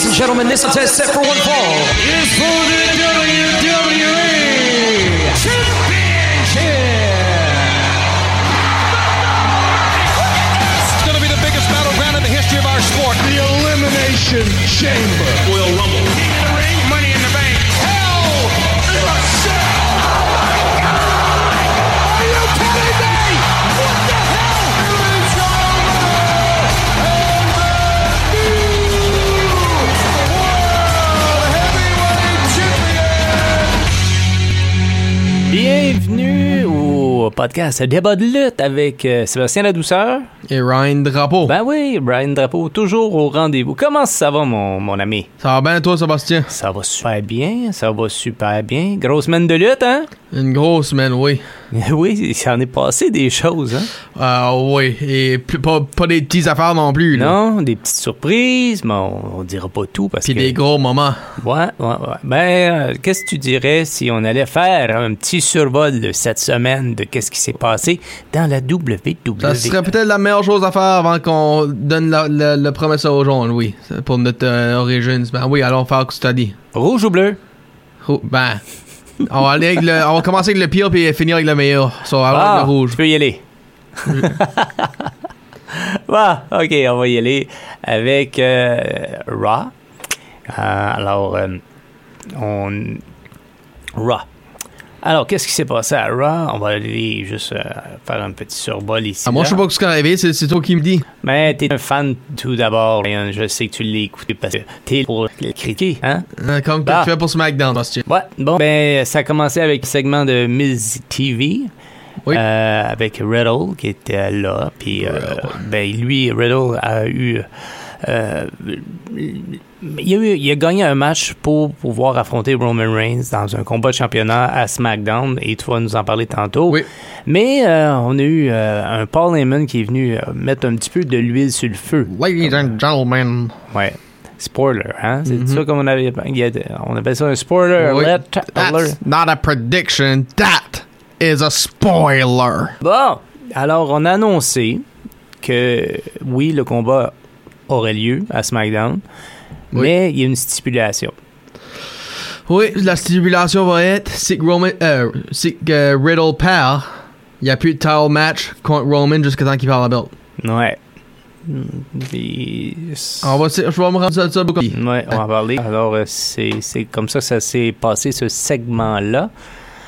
Ladies and gentlemen, this is set for one fall. is for the WWE Championship. It's going to be the biggest battleground in the history of our sport. The Elimination Chamber. Podcast Débat de lutte avec euh, Sébastien Ladouceur. Et Ryan Drapeau. Ben oui, Brian Drapeau, toujours au rendez-vous. Comment ça va, mon, mon ami? Ça va bien, toi, Sébastien? Ça va super bien, ça va super bien. Grosse semaine de lutte, hein? Une grosse semaine, oui. Oui, il s'en est passé des choses, hein? Ah oui. Et plus- pas, pas des petites affaires non plus. Là. Non, des petites surprises, mais on, on dira pas tout parce Puis que... des gros moments. Ouais, ouais, ouais. Ben, euh, qu'est-ce que tu dirais si on allait faire un petit survol de cette semaine de qu'est-ce qui s'est passé dans la WWE? Ça serait peut-être la meilleure chose à faire avant qu'on donne la, la, le promesse aux jaunes, oui. Pour notre euh, origine. Ben oui, allons faire ce que tu as dit. Rouge ou bleu? Ben. On, va aller avec le- on va commencer avec le pire puis finir avec le meilleur. So, allons Ah, avec le rouge. Tu peux y aller. Bah, ok, on va y aller avec euh, Raw. Euh, alors, euh, on. Raw. Alors, qu'est-ce qui s'est passé à Raw? On va aller juste euh, faire un petit survol ici. Ah, moi, je sais pas ce qui est arrivé, c'est toi qui me dis. Mais t'es un fan tout d'abord, Ryan. Je sais que tu l'as écouté parce que t'es pour le critiquer, hein? Euh, Comme que Ah. tu fais pour SmackDown, Bastien. Ouais, bon, ben, ça a commencé avec le segment de Miz TV. Oui. euh, avec Riddle qui était là. Puis, ben, lui, Riddle a eu. Euh, il, a eu, il a gagné un match pour pouvoir affronter Roman Reigns dans un combat de championnat à SmackDown et tu vas nous en parler tantôt. Oui. Mais euh, on a eu euh, un Paul Heyman qui est venu euh, mettre un petit peu de l'huile sur le feu. Ladies and gentlemen. Ouais. Spoiler, hein? C'est Mhm. ça qu'on avait. On appelle ça un spoiler Oui. alert. That's not a prediction. That is a spoiler. Bon, alors on a annoncé que oui, le combat aurait lieu à SmackDown, Oui. mais il y a une stipulation. Oui, la stipulation va être que Roman, euh, que Riddle perd, il n'y a plus de title match contre Roman jusqu'à temps qu'il perd la belt. Ouais. On va, je vais me rendre ça, ça beaucoup. Ouais, on va en parler. Alors, euh, c'est c'est comme ça que ça s'est passé, ce segment-là.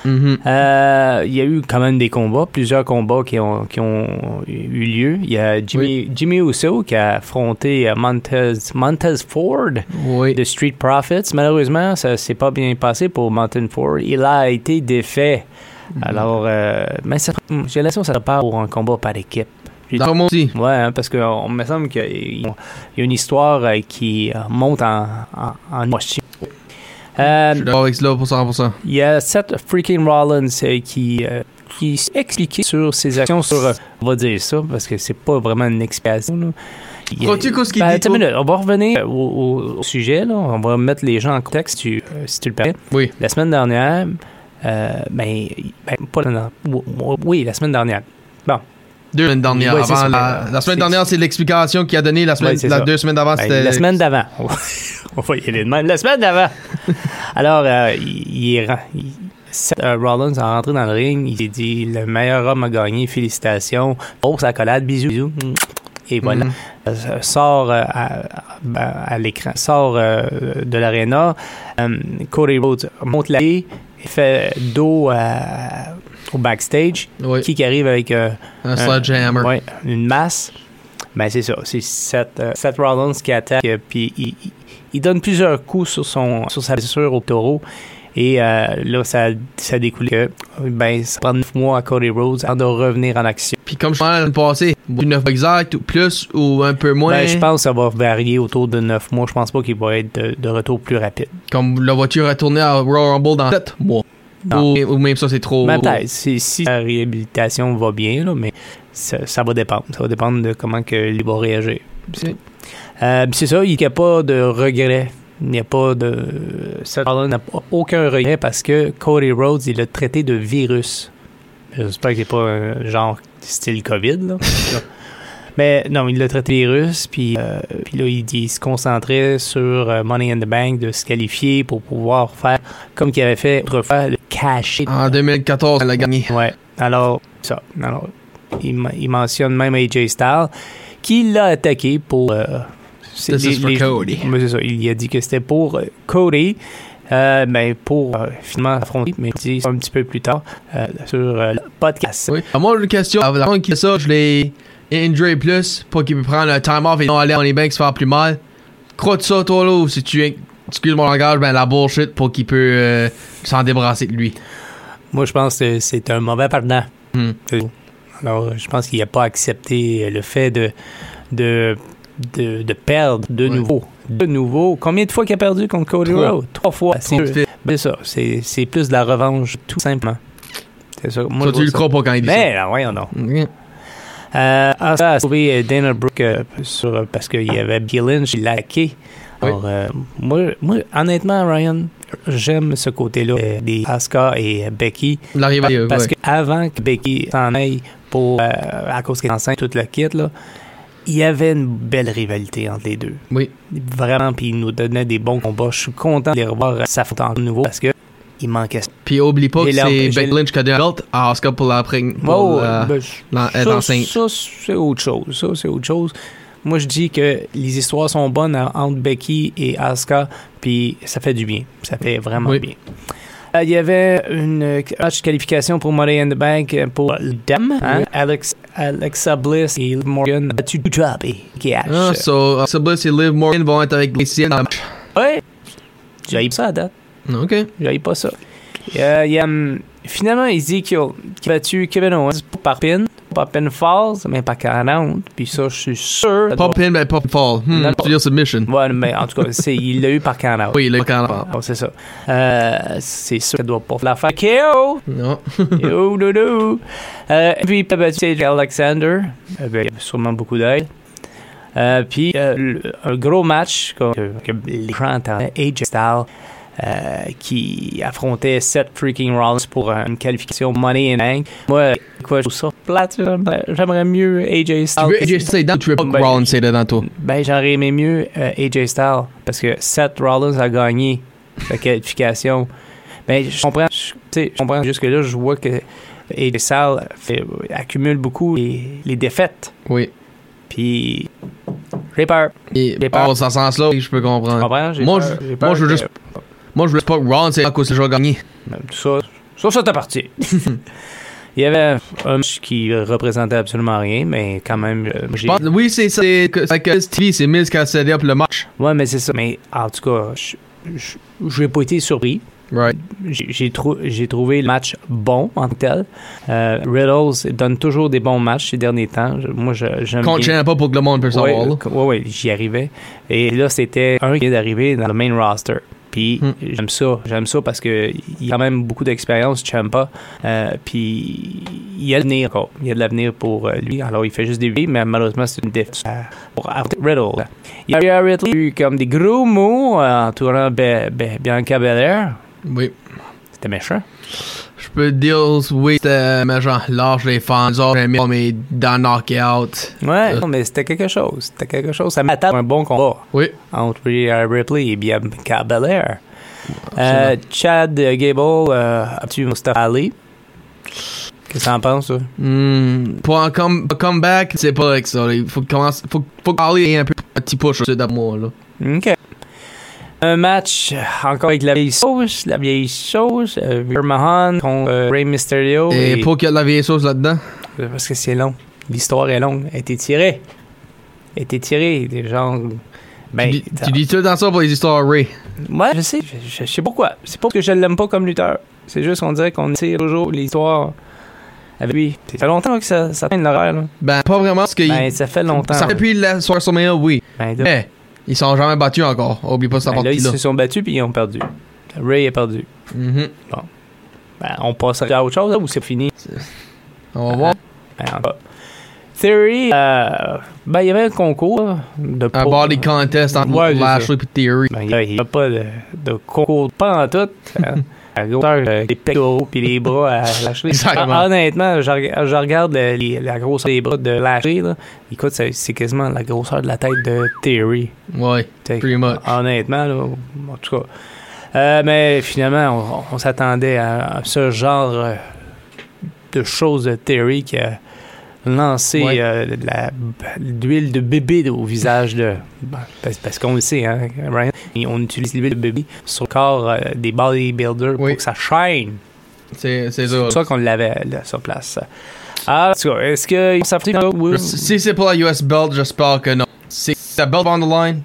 Mhm. Euh, Il y a eu quand même des combats, plusieurs combats qui ont, qui ont eu lieu. Il y a Jimmy, Jimmy Uso qui a affronté euh, Montez, Montez Ford. Oui. de Street Profits. Malheureusement, ça s'est pas bien passé pour Mountain Ford. Il a été défait. Alors, euh, mais j'ai l'impression que ça part pour un combat par équipe. Dans moi aussi. Ouais, hein, parce qu'on me semble qu'il y a une histoire euh, qui monte en, en, en. Euh, Je suis d'accord avec cela pour 100%. il y a Seth freaking Rollins euh, qui, euh, qui s'est expliqué sur ses actions sur, euh, on va dire ça, parce que c'est pas vraiment une explication. là. Il- Ben, dit, minute, on va revenir au, au- au sujet, là. on va mettre les gens en contexte, si tu, euh, si tu le permets. Oui. La semaine dernière, euh, ben, ben, pas la, oui, la semaine dernière. Bon, Deux semaines dernières. Ouais, c'est avant ça. la, la semaine dernière, c'est l'explication qu'il a donnée. La semaine, Ouais, la deux semaines d'avant, Ben, c'était. la semaine d'avant. on va y aller de même. La semaine d'avant. Alors, euh, il, il est ren- il- Seth euh, Rollins a rentré dans le ring. Il s'est dit le meilleur homme a gagné. Félicitations. Grosse accolade. Bisous. bisous. Et voilà. Mhm. Euh, sort euh, à, à- à l'écran, sort euh, de l'aréna. Euh, Cody Rhodes monte la fait dos à- au backstage. Oui. Qui qui arrive avec euh, Un sledgehammer. Ouais, une masse. Ben, c'est ça. C'est Seth, euh, Seth Rollins qui attaque. euh, Puis il, il- il donne plusieurs coups sur, son, sur sa blessure au taureau. Et euh, là, ça, ça découle que ben, ça prend 9 mois à Cody Rhodes avant de revenir en action. Puis comme je parlais l'année passée, du 9 exact ou plus ou un peu moins. Ben, je pense que ça va varier autour de 9 mois. Je pense pas qu'il va être de, de retour plus rapide. Comme la voiture est tournée à Royal Rumble dans 7 mois. Ou, ou même ça, c'est trop. Mais peut-être, si, si la réhabilitation va bien, là, mais ça, ça va dépendre. Ça va dépendre de comment que il va réagir. C'est euh, c'est ça, il n'y a pas de regret. Il n'y a pas de. Seth Rollins n'a aucun regret parce que Cody Rhodes, il l'a traité de virus. J'espère que c'est pas un genre style COVID, là. Mais non, il l'a traité virus, puis, euh, puis là, il, il se concentrait sur euh, Money in the Bank, de se qualifier pour pouvoir faire comme qu'il avait fait autrefois, le cacher. En 2014, elle a gagné. Ouais. Alors, ça. Alors, il, men- il mentionne même AJ Styles, qui l'a attaqué pour. euh, c'est is for Cody. C'est ça. Il a dit que c'était pour euh, Cody. Euh, ben, pour euh, finalement affronter, mais un petit peu plus tard euh, sur euh, le podcast. Oui. Moi, une question. Avant qu'il ça, je l'ai injury plus pour qu'il puisse prendre un time off et non aller dans les banks faire plus mal. Crois-tu ça, toi, là, ou si tu excuse mon langage, ben la bullshit pour qu'il peut s'en débarrasser de lui? Moi, je pense que c'est un mauvais perdant. Hmm. Alors, je pense qu'il n'a pas accepté le fait de, de, de, de perdre de nouveau. De nouveau. Combien de fois qu'il a perdu contre Cody. Rhodes? Trois fois. C'est ben, ça. C'est plus de la revanche, tout simplement. C'est ça. Moi, je tu le ça. crois pas quand il dit Ben, là, voyons donc. ça. Ok. Euh, ensuite, a trouvé euh, Dana Brooke euh, sur, parce qu'il y avait Becky Lynch, il l'a hacké. Oui. Euh, moi, moi, honnêtement, Ryan, j'aime ce côté-là euh, des Asuka et euh, Becky. La Parce ouais. qu'avant que Becky s'en aille pour, euh, à cause qu'elle est enceinte, tout le kit, là, il y avait une belle rivalité entre les deux. Oui. Vraiment, puis il nous donnait des bons combats. Je suis content de les revoir euh, s'affronter de nouveau parce que il manquait. Puis oublie pas que c'est Becky Lynch qui a donné la belt à Asuka pour la pré- pour Oh, la- ben, être ça, c'est autre chose. Ça, c'est autre chose. Moi, je dis que les histoires sont bonnes en- entre Becky et Asuka, puis ça fait du bien. Ça fait vraiment Oui. bien. Euh, Il y avait une euh, de qualification pour Money in the Bank euh, pour le Dame. Hein? Alex, Alexa Bliss et Liv Morgan ont battu Drop et Cash? Ah, so, Alexa Bliss et Liv Morgan vont être avec Lacey dans le match. ouais. Ça à date. Ok. J'aille pas ça. Euh, il y a, hum, finalement, Ezekiel qui a battu Kevin Owens par pin, par pinfall, mais pas 40. Puis ça, je suis sûr. Pas pin, mais pas fall. Hmm, tu dire submission. Ouais, mais en tout cas, c'est, il l'a eu par 40. Oui, il est quand même. Oh, c'est ça. Euh, c'est sûr qu'elle doit pas la faire. KO! Non. Yo, no. Euh, puis, Cedric Alexander. Avait sûrement beaucoup d'aide. Euh, puis, euh, un gros match que, que l'écran AJ Styles, euh, qui affrontait Seth freaking Rollins pour euh, une qualification Money in Bank. Moi, quoi, je trouve ça plate. J'aimerais, j'aimerais mieux AJ Tu Styles. veux AJ Styles dedans ou tu veux Ben, Rollins dedans, toi? Ben, j'aurais aimé mieux euh, AJ Styles parce que Seth Rollins a gagné la qualification. Ben, je comprends, je, tu comprends jusque-là, je vois que AJ Styles fait- accumule beaucoup les, les défaites. Oui. Puis, j'ai peur. Et J'ai peur. par ce sens-là, je peux Tu comprendre. Moi, peur. je- J'ai peur moi, je veux juste- Moi, je voulais pas que Rollins c'est à cause que j'ai gagné. Ben, ça, ça, ça t'a parti. Il y avait un match qui représentait absolument rien, mais quand même, euh, j'ai... Oui, c'est ça. C'est que- a set up le match. Ouais, mais c'est ça. Mais en tout cas, je- n'ai pas été surpris. Right. J'ai trou- j'ai trouvé le match bon en tant que tel. Euh, Riddles donne toujours des bons matchs ces derniers temps. Moi, je- j'aime chaîne pas pour que le monde puisse savoir. ouais, ouais, j'y arrivais. Et là, c'était un qui vient d'arriver dans le main roster. Puis Hmm. j'aime ça, j'aime ça parce que il a quand même beaucoup d'expérience, Champa. Euh, puis il y a de l'avenir encore, il y a de l'avenir pour euh, lui. Alors il fait juste des vies, mais malheureusement c'est une défaite euh, pour Riddle. Il y a eu comme des gros mots euh, entourant Bianca Belair. Oui. C'était méchant. Je peux dire, oui, c'était, mais genre, lâche les fans, genre, j'ai mis mais dans Knockout. Ouais, Euh. non, mais c'était quelque chose. C'était quelque chose. Ça m'attend un bon combat Oui. entre Ripley et Bianca Belair. Euh, Chad Gable euh, a battu Mustafa Ali? Qu'est-ce que t'en penses, ça? Hmm, pour un come- un comeback, c'est pas avec ça. Il faut que commence, faut, faut un peu un petit push sur d'amour, là. OK. Un match encore avec la vieille sauce, la vieille sauce, euh, Mahan contre euh, Rey Mysterio. Et pour qu'il y ait de la vieille sauce là-dedans? Euh, Parce que c'est long. L'histoire est longue. Elle a été tirée. Elle a été tirée. Des gens... Ben, tu, dis- tu dis tout dans ça pour les histoires Ray. Ouais, je sais. Je, sais pourquoi. C'est pas que je l'aime pas comme lutteur. C'est juste qu'on dirait qu'on tire toujours l'histoire avec lui. Ça fait longtemps que ça, ça l'horaire. Ben, pas vraiment, parce que. Ben, il- ça fait longtemps. ça depuis la soirée Mania, oui. Ben, Mais, ils sont jamais battus encore. Oublie pas cette ben, là, ils partie-là. se sont battus puis ils ont perdu. Ray a perdu. Mhm. Ben, on passe à autre chose, là, ou c'est fini? On va voir. Ben, en tout cas. Theory, euh, ben, il y avait un concours là, de Un body contest entre Ouais, Lashley et Theory. Ben, il n'y a pas de, de concours, pas en tout. hein. la grosseur, euh, pectoraux puis les bras à. Exactement. Hon- Honnêtement, je, je regarde le- les- la grosseur des bras de Lashley. Là. Écoute, c'est quasiment la grosseur de la tête de. Ouais, T'sais, pretty much. Honnêtement, là, en tout cas. Euh, mais finalement, on, on s'attendait à, à ce genre euh, de choses de Terry qui a Ouais. euh, de l'huile de bébé au visage de. ben, Parce, parce qu'on le sait, hein, Ryan, et on utilise l'huile de bébé sur le corps euh, des bodybuilders Oui. pour que ça shine. C'est ça. ça qu'on l'avait sur place. Ah, cas, est-ce que ça fait Si c'est pour la US belt, j'espère que non. Si c'est la belt on the line,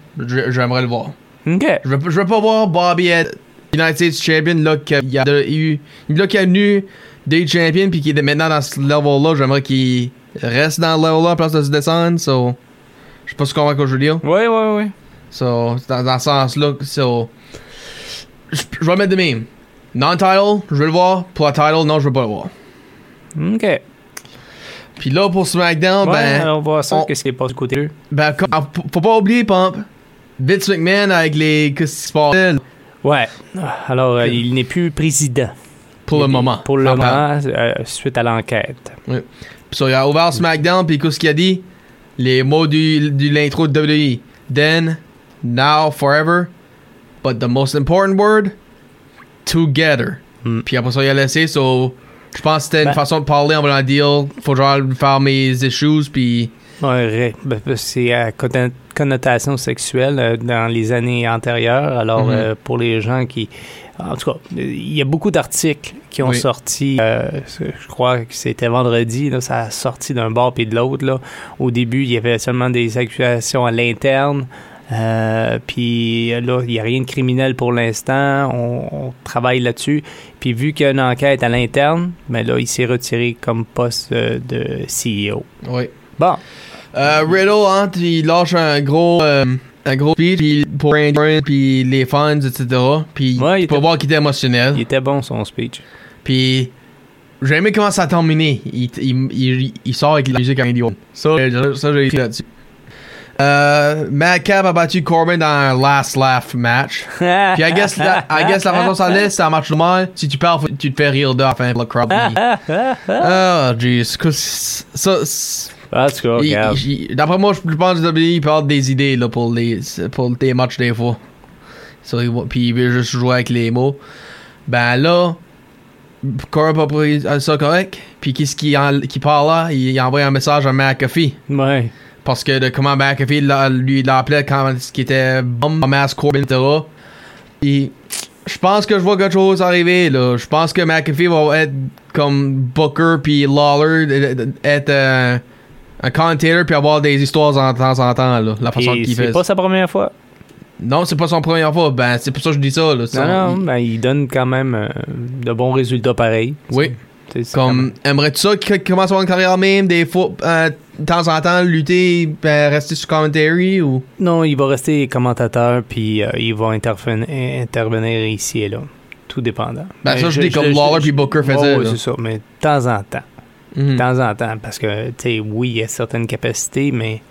j'aimerais le voir. Ok. Je veux, je veux pas voir Bobby être United States Champion, là, qu'il y a eu, là, qu'il a venu des champions, puis qu'il est maintenant dans ce level-là. J'aimerais qu'il reste dans le level-là, à place de se descendre, so. Je sais pas ce qu'on va que je veux dire. Oui, oui, oui. So, dans, dans ce sens-là, so. Je je vais mettre de même. Non-title, je veux le voir. Pour la title, non, je veux pas le voir. Ok. Puis là, pour SmackDown, Ouais, ben. on va voir ça, on- qu'est-ce qui est passé du côté eux. Ben, comme- ah, faut- pas oublier, Pump. Vince McMahon avec les. Qu'est-ce qui se passe? Ouais. Alors, euh, il n'est plus président. pour le moment. Pour le moment, euh, suite à l'enquête. Puis so, il a ouvert SmackDown, puis qu'est-ce qu'il a dit? Les mots du, du l'intro de WWE. Then, now, forever. But the most important word, together. Hmm. Puis après ça, il a laissé, so. Je pense que c'était Ben- une façon de parler en voulant dire genre faire mes issues, puis. Ouais, ben, ben, c'est à conno- connotation sexuelle euh, dans les années antérieures. Alors, Mhm. euh, pour les gens qui. En tout cas, il y a beaucoup d'articles qui ont Oui. sorti. euh, je crois que c'était vendredi. Là, ça a sorti d'un bord puis de l'autre. là. Au début, il y avait seulement des accusations à l'interne. Euh, puis là, il n'y a rien de criminel pour l'instant. On, on travaille là-dessus. Puis vu qu'il y a une enquête à l'interne, mais là, il s'est retiré comme poste de CEO. Oui. Bon. Euh, Riddle, hein, il lâche un gros, euh, un gros speech puis pour puis les fans, etc. Puis Ouais, tu peux voir qu'il était émotionnel. Il était bon son speech. Puis j'ai aimé comment ça a terminé. Il, il, il, il sort avec la musique Orton. Ça, j'ai- ça j'ai écrit là-dessus. Euh, Madcap a battu Corbin dans un last laugh match. Puis I guess, la, I guess la façon ça laisse, c'est un match normal. Si tu perds, tu te fais rire fin pour le crowd. Ah, jeez. Ça, En tout cas, il- regarde. il- D'après moi, je pense que WWE parle des idées là, pour, les, pour tes matchs des fois. So, puis il veut juste jouer avec les mots. Ben là, Corbin a pris ça correct. Puis qu'est-ce qu'il en- qu'il parle là? Il, il envoie un message à McAfee. Ouais. Parce que de comment McAfee lui l'appelait quand ce qui était bombe, Mass Corbin, etc. Et je pense que je vois quelque chose arriver là. Je pense que McAfee va être comme Booker puis Lawler, euh, euh, être euh, un commentator puis avoir des histoires en temps en temps là. La façon qu'il c'est fait. pas sa première fois? Non, c'est pas son première fois. Ben c'est pour ça que je dis ça là. Non, non, il- ben, il donne quand même euh, de bons résultats pareils. Oui. C'est- c'est Comme, aimerais-tu ça qu'il commence à avoir une carrière même, des fois, euh, de temps en temps, lutter, ben, rester sur commentary ou? Non, il va rester commentateur, puis euh, il va interven- intervenir ici et là. Tout dépendant. Ben, Mais ça, je dis comme Lawler puis Booker faisaient, ouais, là. c'est ça, mais de temps en temps. Mhm. De temps en temps, parce que, tu sais, oui, il y a certaines capacités, mais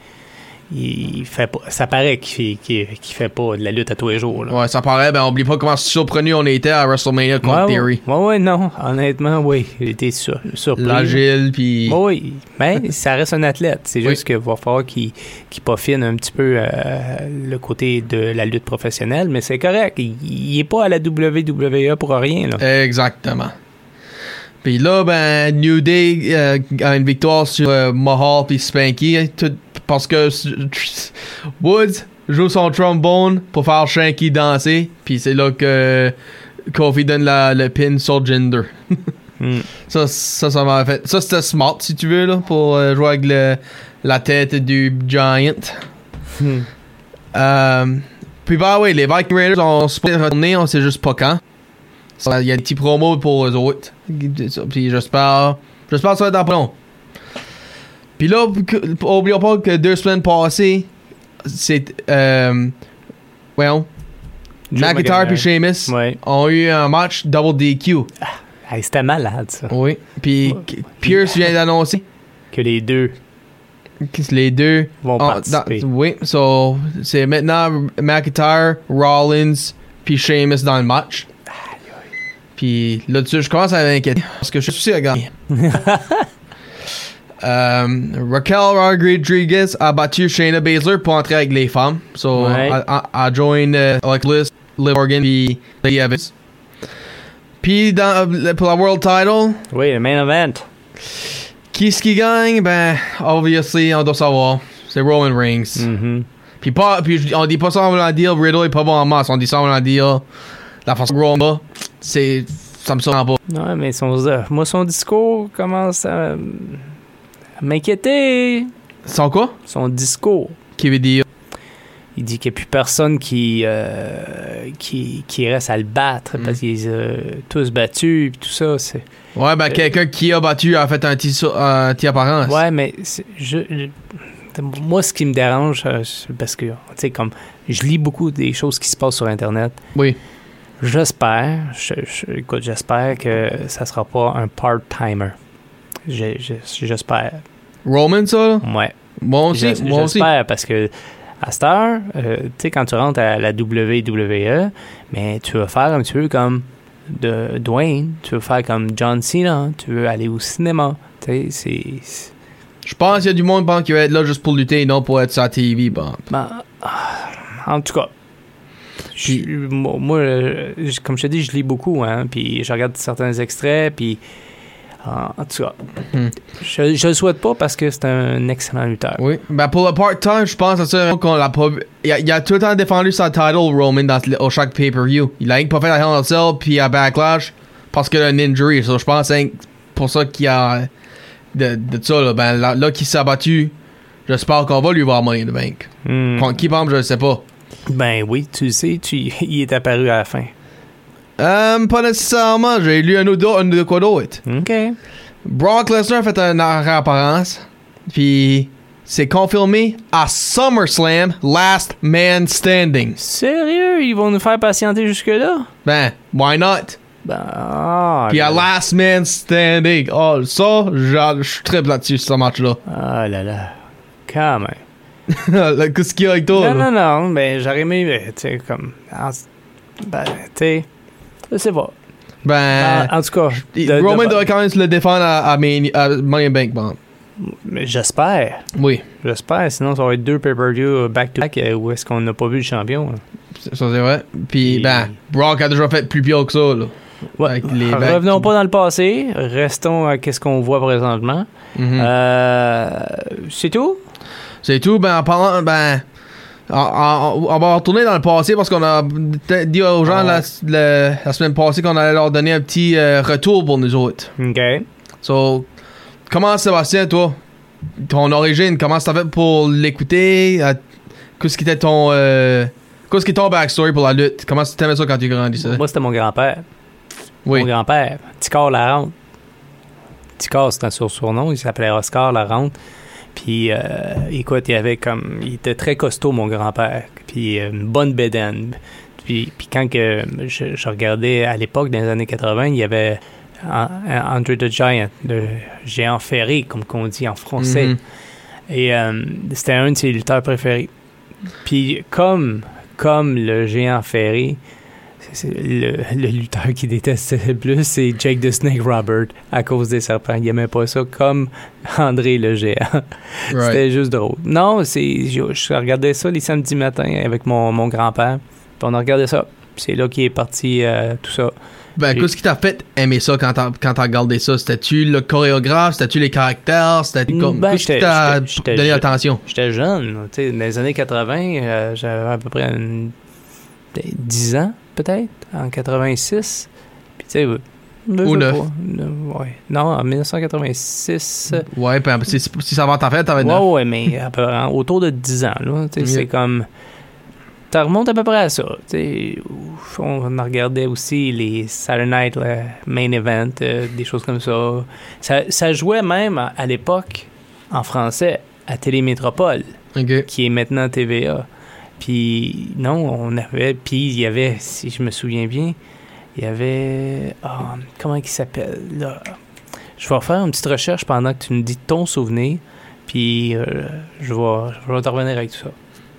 il fait pas, ça paraît qu'il qu'il fait pas de la lutte à tous les jours. Là. Ouais, ça paraît, ben, oublie pas comment surprenus on était à WrestleMania contre ouais, Theory. ouais, ouais, non, honnêtement, oui, j'étais sur, surpris. L'agile, puis. Ouais, Oui, mais ça reste un athlète. C'est Oui. juste qu'il va falloir qu'il qu'il peaufine un petit peu euh, le côté de la lutte professionnelle, mais c'est correct. Il, il est pas à la WWE pour rien. Là. Exactement. Puis là, ben, New Day euh, a une victoire sur euh, Mahal puis Spanky. tout- parce que Woods joue son trombone pour faire Shanky danser. Puis c'est là que Kofi donne la, le pin sur Jinder. Hmm. Ça, ça, ça m'a fait. Ça, c'était smart, si tu veux, là, pour euh, jouer avec le- la tête du Giant. Hmm. Euh, puis, bah oui, les Viking Raiders ont retourné, on sait juste pas quand. Il y a des petits promos pour eux autres. Puis, j'espère. J'espère que ça va être dans pas long. Puis là, oublions pas que deux semaines passées, c'est. Euh, well, McIntyre puis Sheamus Ouais. ont eu un match double DQ. Hey, C'était malade, ça. Oui. Puis Ouais. Pierce vient d'annoncer Que les deux que les deux vont ont- participer. dans- oui, so c'est maintenant McIntyre, Rollins puis Sheamus dans le match. Puis là-dessus, je commence à m'inquiéter parce que je suis sûr à gagner. Euh, Raquel Rodriguez a battu Shayna Baszler pour entrer avec les femmes. So, Ouais. a, a, a join euh, avec Liz, Liv Morgan puis Lady Evans. Puis dans, euh, pour la World Title, Oui, le main event. qui est-ce qui gagne? Ben, obviously, on doit savoir. C'est Roman Reigns. Mhm. Puis, pas, puis on dit pas ça en voulant dire Riddle est pas bon en masse. On dit ça en voulant dire la façon que Roman c'est. Ça me surprend pas. Ouais, mais son, euh, moi, son discours commence à, à m'inquiéter. Sans quoi? Son discours. Qui veut dire? Il dit qu'il n'y a plus personne qui, euh, qui, qui reste à le battre parce qu'ils ont tous battus et tout ça. C'est... Ouais, ben, quelqu'un qui a battu a fait un petit, sau- un petit apparence. Ouais, mais je, je- moi, ce qui me dérange, euh, c'est parce que, tu sais, comme je lis beaucoup des choses qui se passent sur Internet. Oui. J'espère, je- je- écoute, j'espère que ça sera pas un part-timer. Je- je- J'espère. Roman, ça, là? Ouais. Moi aussi. Moi aussi. J'espère parce que à cette heure, euh, tu sais, quand tu rentres à la WWE, mais tu veux faire un petit peu comme de Dwayne, tu veux faire comme John Cena, tu veux aller au cinéma. Tu sais, c'est. Je pense qu'il y a du monde bon, qui va être là juste pour lutter et non pour être sur la TV. Bon. ben, ah, en tout cas. Puis- je- moi, euh, comme je te dis, je lis beaucoup, hein, puis je regarde certains extraits, puis en, tout cas, Hmm. je, je le souhaite pas parce que c'est un excellent lutteur. Oui. Ben, pour le part-time, je pense à ça qu'on l'a pas. Il a, il a tout le temps défendu sa title, Roman, dans, au chaque pay-per-view. Il a que pas fait la Hell in a Cell puis à Backlash parce qu'il a une injury. So, je pense que c'est pour ça qu'il y a de, de ça, là. Ben, là, là qu'il s'est battu, j'espère qu'on va lui voir Money in the Bank. Hmm. Contre qui, par exemple, je ne sais pas. Ben oui, tu le sais, tu, il est apparu à la fin. Euh, pas nécessairement. J'ai lu un autre, un de quoi d'autre. OK. Brock Lesnar a fait une réapparence. Puis c'est confirmé à SummerSlam, Last Man Standing. Sérieux, ils vont nous faire patienter jusque-là? Ben, why not? Ben, ah, Puis à là, Last Man Standing. Oh, ça, je très là-dessus, ce match-là. ah là là, quand même. Qu'est-ce qu'il y a avec toi? non, là? non, non, ben j'aurais aimé, euh, tu sais, comme, en- ben, tu sais, je sais pas. Ben, en, en tout cas, de- Roman devrait quand même se le défendre à, à, Mania- à Money in Bank, bon. mais j'espère, Oui, j'espère, sinon ça va être deux pay-per-view back-to-back euh, où est-ce qu'on n'a pas vu le champion. ça c'est vrai. Puis, Et- ben, Brock a déjà fait plus pire que ça, là. Ouais, Avec les revenons pas dans le passé, restons à qu'est-ce qu'on voit présentement. Mhm. Euh, c'est tout? C'est tout. Ben, en parlant, ben, on, va retourner dans le passé parce qu'on a dit aux gens la, la- la semaine passée qu'on allait leur donner un petit euh, retour pour nous autres. OK. So, comment Sébastien, toi, ton origine, comment ça fait pour l'écouter? Euh, Qu'est-ce qui était ton, euh, qu'est-ce qui est ton backstory pour la lutte? Comment tu t'aimais ça quand tu grandissais? Moi, c'était mon grand-père. Oui. Mon grand-père, Ticard Larente. Ticard, c'était son surnom. Il s'appelait Oscar Larente. Puis, euh, écoute, il avait comme. Il était très costaud, mon grand-père. Puis, euh, une bonne bédaine. Puis, puis quand que je, je regardais à l'époque, dans les années 80, il y avait An- Andre the Giant, le géant ferré, comme qu'on dit en français. Mhm. Et euh, c'était un de ses lutteurs préférés. Puis comme, comme le géant ferré, c'est- le, le lutteur qui détestait le plus, c'est Jake the Snake Robert à cause des serpents. Il aimait pas ça comme André le géant. Right. C'était juste drôle. Non, c'est je, je regardais ça les samedis matins avec mon, mon grand-père. On a regardé ça. C'est là qu'il est parti euh, tout ça. Ben, qu'est-ce qui t'a fait aimer ça quand t'as, regardé ça? C'était-tu le chorégraphe? C'était-tu les caractères? C'était comme, Ben, qu'est-ce qui t'a donné attention? J'étais jeune, là, tu sais, dans les années 80, euh, j'avais à peu près une- 10 ans, peut-être, en 86. Puis, tu sais, Ou sais neuf. pas, euh, ouais. Non, en 1986. euh, Ouais, ben, si, ça va t'en fait, t'avais Ouais, neuf. ouais, mais à peu- autour de 10 ans, là. C'est comme. Ça remonte à peu près à ça. tu sais. Ouf, On en regardait aussi les Saturday Night Main Event, euh, des choses comme ça. ça. Ça jouait même à, à l'époque en français à Télémétropole qui est maintenant TVA. Puis non, on avait. Puis il y avait, si je me souviens bien, il y avait. ah, comment il s'appelle là? Je vais faire une petite recherche pendant que tu me dis ton souvenir. Puis euh, je, vais, je vais te revenir avec tout ça.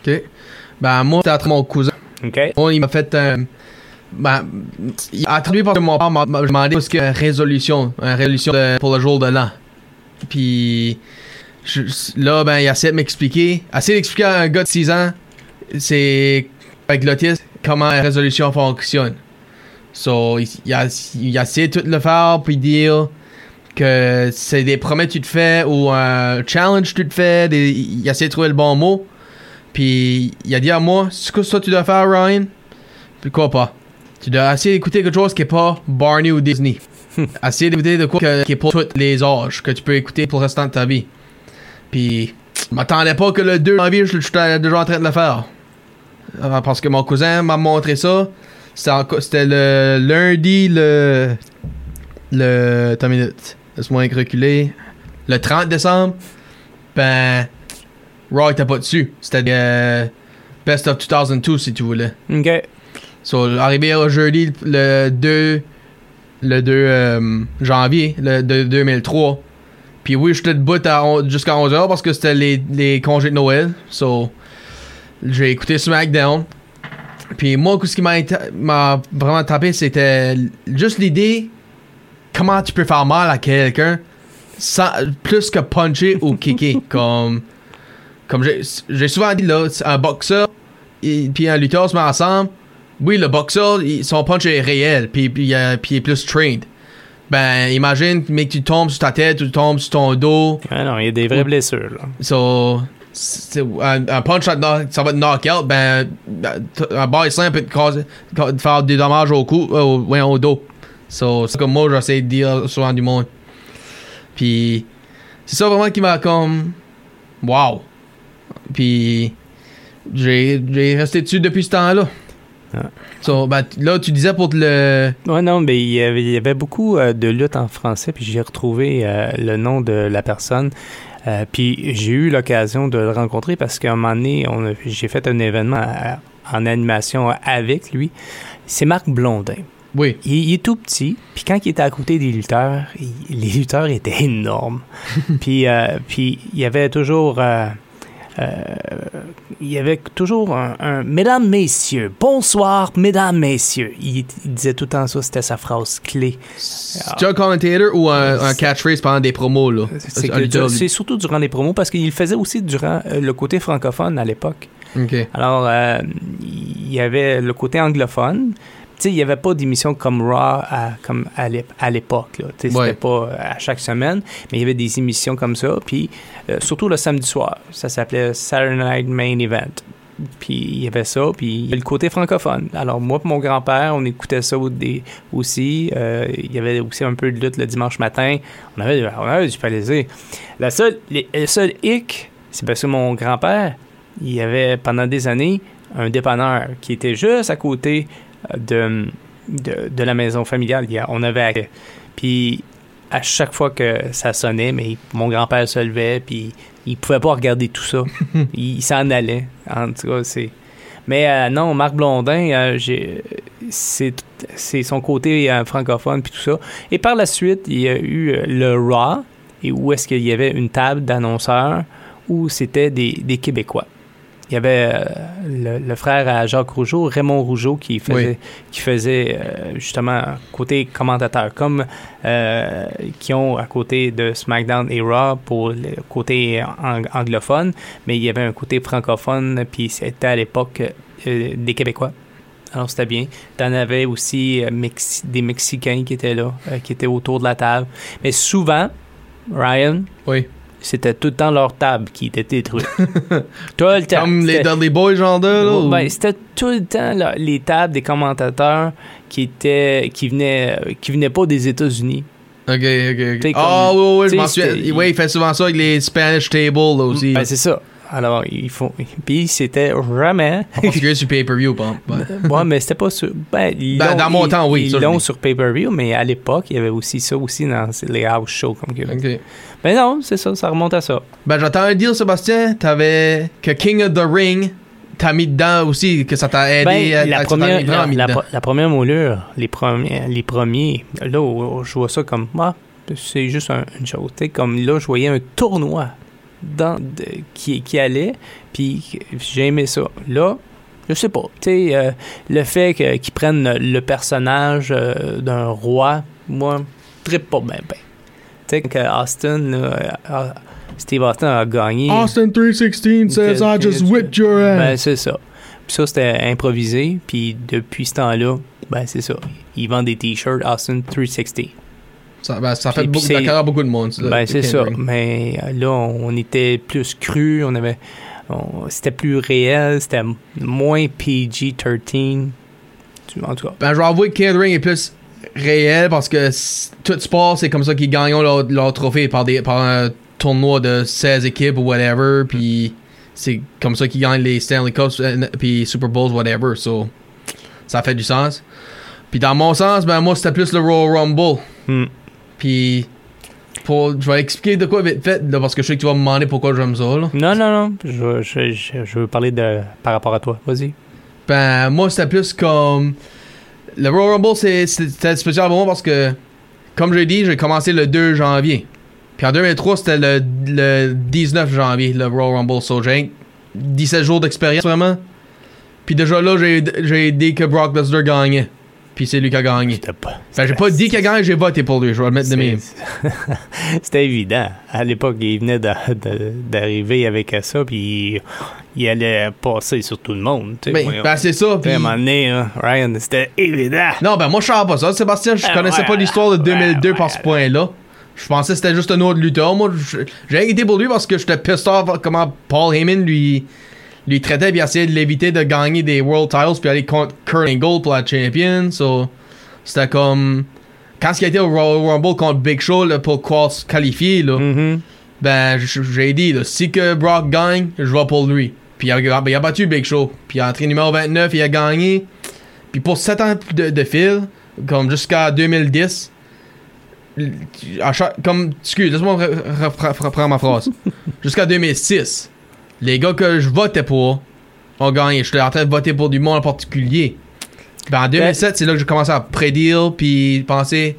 Ok. Ben, moi, c'était entre mon cousin. OK? Moi, il m'a fait un, Ben, il a traduit par mon père m'a m'a demandé ce que résolution, une résolution de- pour le jour de l'an. Puis je- là, ben, il essaie de m'expliquer, essaie d'expliquer à un gars de 6 ans, c'est avec l'autisme, comment la résolution fonctionne. So, il, il a, il a essayé de tout le faire, puis dire que c'est des promesses que tu te fais ou un challenge que tu te fais, des- il a essayé de trouver le bon mot. Puis il a dit à moi, ce que ça tu dois faire, Ryan? Puis quoi pas? Tu dois essayer d'écouter quelque chose qui est pas Barney ou Disney. essayer d'écouter de quoi que- qui est pour tous les âges, que tu peux écouter pour le restant de ta vie. Puis, je m'attendais pas que le 2 janvier, je j'étais déjà en train de le faire. Euh, Parce que mon cousin m'a montré ça. C'était le lundi, le. Le. Attends une minute. Laisse-moi reculer. Le 30 décembre. Ben. Raw était pas dessus. C'était euh, Best of 2002 si tu voulais. OK. So, arrivé au jeudi, le 2, le 2 euh, janvier le, de 2003. Puis oui, j'étais debout jusqu'à 11h parce que c'était les, les congés de Noël. So, j'ai écouté SmackDown. Puis moi, ce qui m'a vraiment tapé, c'était juste l'idée comment tu peux faire mal à quelqu'un sans plus que puncher ou kicker. comme comme j'ai souvent dit, là, un boxeur et puis un lutteur se met ensemble. Oui, le boxeur, son punch est réel, puis, puis, euh, puis il est plus trained. Ben, imagine, mais que tu tombes sur ta tête ou tu tombes sur ton dos. Ah non, il y a des vraies blessures, là. So, un, un punch, ça, va te knock out. Ben, t- un ball simple peut te, causer, te faire des dommages au cou, euh, au, ouais, au dos. So, c'est comme moi, j'essaie de dire souvent du monde. Puis, c'est ça vraiment qui m'a comme. Wow! Puis, j'ai resté dessus depuis ce temps-là. Ah. So, ben, là, tu disais pour te le. Ouais, non, mais il y avait, il y avait beaucoup euh, de luttes en français, puis j'ai retrouvé euh, le nom de la personne. Euh, puis j'ai eu l'occasion de le rencontrer parce qu'à un moment donné, j'ai fait un événement à- en animation avec lui. C'est Marc Blondin. Oui. Il, il est tout petit, puis quand il était à côté des lutteurs, il- les lutteurs étaient énormes. puis, euh, puis il y avait toujours... euh, il y avait toujours un, un Mesdames, Messieurs, bonsoir, Mesdames, Messieurs. Il, il disait tout le temps ça, c'était sa phrase clé. C'est un commentator ou un, un catchphrase pendant des promos, là? C'est surtout durant les promos parce qu'il le faisait aussi durant euh, le côté francophone à l'époque. Alors, euh, il y avait le côté anglophone. Il n'y avait pas d'émission comme Raw à, comme à l'ép- à l'époque. Ouais. C'était pas euh, à chaque semaine, mais il y avait des émissions comme ça. Puis, euh, surtout le samedi soir, ça s'appelait Saturday Night Main Event. Puis, il y avait ça. Puis, il y avait le côté francophone. Alors, moi et mon grand-père, on écoutait ça aussi. Euh, il y avait aussi un peu de lutte le dimanche matin. On avait, on avait du plaisir. La seule, les- le seul hic, c'est parce que mon grand-père, il y avait pendant des années un dépanneur qui était juste à côté de, de, de la maison familiale. A- on avait accès. Puis à chaque fois que ça sonnait, mais mon grand-père se levait, puis il pouvait pas regarder tout ça. il il s'en allait. En tout cas, c'est. Mais euh, non, Marc Blondin, euh, c'est son côté euh, francophone puis tout ça. Et par la suite, il y a eu euh, le Raw, et où est-ce qu'il y avait une table d'annonceurs où c'était des, des Québécois. Il y avait euh, le, le frère à Jacques Rougeau, Raymond Rougeau, qui faisait, Oui. qui faisait euh, justement côté commentateur, comme euh, qui ont à côté de SmackDown et Raw pour le côté ang- anglophone, mais il y avait un côté francophone, puis c'était à l'époque euh, des Québécois. Alors c'était bien. T'en avais aussi Mexi- des Mexicains qui étaient là, qui étaient autour de la table. Mais souvent, Ryan, Oui. C'était tout le temps leur table qui était détruite. tout le temps. Comme les Dudley Boys, genre de, là? ou- ben, c'était tout le temps là, les tables des commentateurs qui étaient qui venaient qui venaient pas des États-Unis. Ok, ok, ok. Ah, oui, oui, je m'en souviens. Oui, il fait souvent ça avec les Spanish Table, là, aussi. Ben, c'est ça. Alors ils font puis c'était vraiment En particulier sur pay-per-view, par exemple. Ouais, mais c'était pas sur. Ben, Ben, dans mon ils- temps, oui, Ils l'ont sur pay-per-view, mais à l'époque, il y avait aussi ça aussi dans les house shows comme que. Ok. Ben non, c'est ça, ça remonte à ça. Ben, j'entends un deal, Sébastien, t'avais que King of the Ring, t'as mis dedans aussi, que ça t'a aidé Ben, à, la, à- première, la, la- la première moulure, les premiers, les premiers là, je vois ça comme, ah, c'est juste un- une chose. Comme là, je voyais un tournoi dans, de- qui, qui allait, puis j'ai aimé ça. Là, Je sais pas. Tu sais, euh, le fait qu'ils prennent le personnage euh, d'un roi, moi, je trippe pas bien. Ben. Tu sais, que Austin, euh, Steve Austin a gagné. Austin 316 says I just whipped your Ben, ass. c'est ça. Puis ça, c'était improvisé. Puis depuis ce temps-là, ben, c'est ça. Ils vendent des t-shirts Austin 360. Ça, ben, ça fait beaucoup, puis beaucoup de monde. Ben, c'est ça. Mais euh, là, on était plus cru. On avait. C'était plus réel. C'était moins PG-13. Tu- En tout cas. Ben, je vais avouer que catering est plus réel parce que tout sport, c'est comme ça qu'ils gagnent leur, leur trophée par, des, par un tournoi de 16 équipes ou whatever. Puis c'est comme ça qu'ils gagnent les Stanley Cups euh, puis Super Bowls, whatever. So, ça fait du sens. Puis dans mon sens, ben moi, c'était plus le Royal Rumble. Hmm. Puis pour, je vais expliquer de quoi vite fait, là, parce que je sais que tu vas me demander pourquoi j'aime ça. Là. Non, non, non. Je, je, je, je veux parler de par rapport à toi. Vas-y. Ben, moi, c'était plus comme. Le Royal Rumble, c'est- c'était spécial pour moi parce que, comme j'ai dit, j'ai commencé le 2 janvier. Puis en 2003, c'était le, le 19 janvier, le Royal Rumble. So, j'ai 17 jours d'expérience, vraiment. Puis déjà là, j'ai j'ai dit que Brock Lesnar gagnait. Puis c'est lui qui a gagné. Pas. Ben, j'ai pas dit qu'il a gagné, j'ai voté pour lui. Je vais le mettre de même. C'est- C'était évident. À l'époque, il venait d'arriver avec ça, puis il, il allait passer sur tout le monde. Ben, ben, c'est ça. Sais, à un moment donné, là, Ryan, c'était évident. Non, ben moi je savais pas ça. Sébastien, je Ah, connaissais pas l'histoire de 2002 ouais, par ce point-là. Je pensais que c'était juste un autre lutteur. Moi, j'ai été pour lui parce que j'étais pissed off comment Paul Heyman lui, lui traitait puis essayait de l'éviter de gagner des World Titles puis aller contre Kurt Angle pour la champion. So, c'était comme. Quand il a été au Royal Rumble contre Big Show là, pour quoi se qualifier, là, Mhm. ben j- j'ai dit, là, si que Brock gagne, je vais pour lui. Puis il a, il a battu Big Show. Puis il a entré numéro 29, il a gagné. Puis pour 7 ans de, de fil, comme jusqu'à 2010, l- à chaque, comme, excuse, laisse-moi re- re- re- reprendre ma phrase. jusqu'à 2006, les gars que je votais pour ont gagné. J'étais en train de voter pour du monde en particulier. Ben, en 2007, c'est là que j'ai commencé à prédire, puis penser,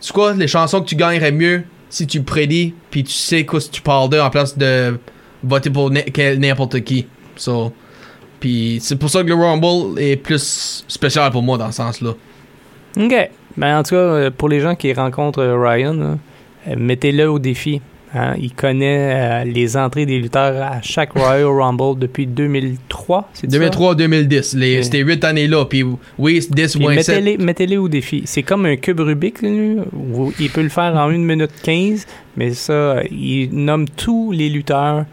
c'est quoi les chansons que tu gagnerais mieux si tu prédis, puis tu sais quoi si tu parles d'eux en place de voter pour n'importe qui. So, puis c'est pour ça que le Rumble est plus spécial pour moi dans ce sens-là. OK. Ben, en tout cas, euh, pour les gens qui rencontrent euh, Ryan, euh, mettez-le au défi. Hein? Il connaît euh, les entrées des lutteurs à chaque Royal Rumble depuis 2003. c'est ça? 2003-2010, les- Ok. c'était 8 années-là, puis oui, 10 Puis moins 7. mettez-les, mettez-les au défi. C'est comme un cube Rubik. Il peut le faire en 1 minute 15, mais ça, il nomme tous les lutteurs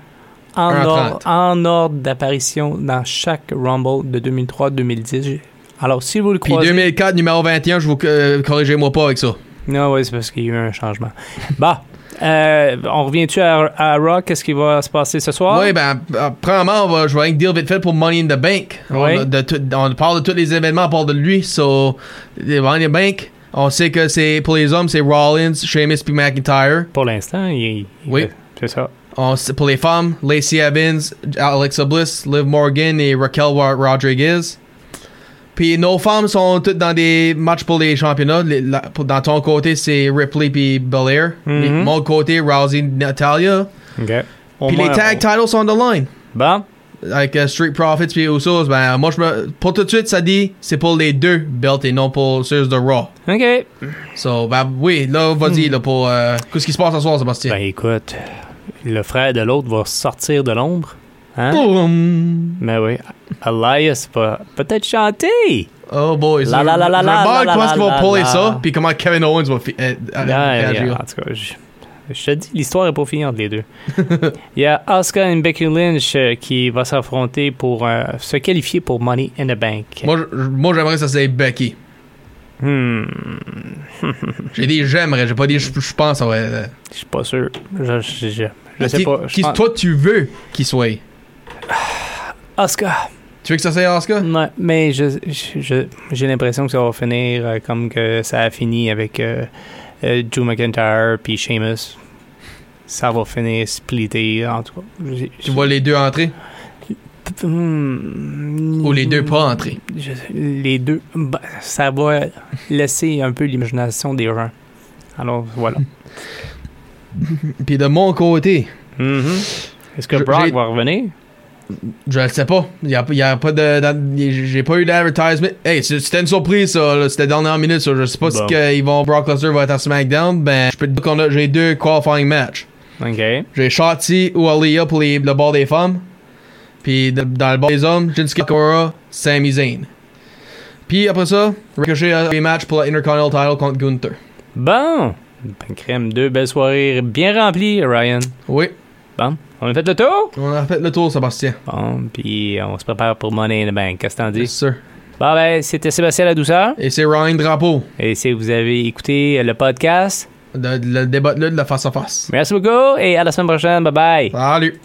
en, 1 à ordre, 30. en ordre d'apparition dans chaque Rumble de 2003-2010. Alors, si vous le Puis croisez... 2004, numéro 21, je vous euh, corrigez-moi pas avec ça. Non, oui, c'est parce qu'il y a eu un changement. bah, euh, on revient-tu à, à Raw? Qu'est-ce qui va se passer ce soir? Oui, ben, euh, premièrement, on va, je vais dire vite fait pour Money in the Bank. On, de tout- on parle de tous les événements à part de lui. So, Money in the Bank, on sait que c'est pour les hommes, c'est Rollins, Sheamus puis McIntyre. Pour l'instant, il, il- Oui. c'est ça. On pour les femmes, Lacey Evans, Alexa Bliss, Liv Morgan et Raquel Rodriguez. Puis nos femmes sont toutes dans des matchs pour les championnats. Les- la- pour- dans ton côté, c'est Ripley puis Belair. Et Mon côté, Rousey, Natalia. OK. Au Puis les tag on- titles sont on the line. Bon, avec euh, Street Profits puis Usos, ben moi je me pour tout de suite ça dit c'est pour les deux belts et non pour ceux de Raw. OK. So ben oui, là vas-y là pour euh, qu'est-ce qui se passe ce soir Sébastien? Ben écoute, le frère de l'autre va sortir de l'ombre. Hein? Boum. Mais oui, Elias va peut-être chanter. Oh boy, La, la, la, la, la, demande la, comment la, vont la, puller la. ça puis comment Kevin Owens va euh, euh, Ah, réagir. yeah, en tout cas, je, je te dis, l'histoire est pas finie entre les deux. Il y a Asuka et Becky Lynch euh, qui va s'affronter pour euh, se qualifier pour Money in the Bank. Moi j'aimerais que ça c'est Becky. Hmm, J'ai dit j'aimerais, j'ai pas dit je je pense euh, je suis pas sûr. Je, je, je, sais pas. Qui pense- toi tu veux qu'il soit? Asuka. Tu veux que ça soit Asuka? Ouais, mais je, je- je- j'ai l'impression que ça va finir euh, comme que ça a fini avec euh, euh, Drew McIntyre puis Sheamus. Ça va finir splitté, en tout cas. Tu vois les deux entrer? Hmm, ou les deux pas entrer? je- les deux. bah, ça va laisser un peu l'imagination des gens. Alors, voilà. Puis de mon côté, Mhm. Est-ce que Brock va revenir? Je le sais pas. Il y a, y a pas de. J'ai pas eu d'advertisement. Hey, c'était une surprise, ça. C'était dernière minute, ça. Je sais pas si Bon. que ils vont, Brock Lesnar va être à SmackDown. Ben, je peux te dire qu'on a, j'ai deux qualifying matchs. OK. J'ai Shotzi ou Aliyah pour les, le bord des femmes. Puis de- dans le bord des hommes, Shinsuke Nakamura, Sami Zayn. Puis après ça, Ricochet a les matchs pour la Intercontinental title contre Gunther. Bon. Ben, crème, deux belles soirées bien remplies, Ryan. Oui, Bon. On a fait le tour? on a fait le tour, Sébastien. Bon, puis on se prépare pour Money in the Bank. Qu'est-ce que t'en dis? Yes, sir. Bon, ben, c'était Sébastien La Douceur. Et c'est Ryan Drapeau. Et si vous avez écouté le podcast, De, le débat de la face à face. merci beaucoup et à la semaine prochaine. Bye bye. Salut.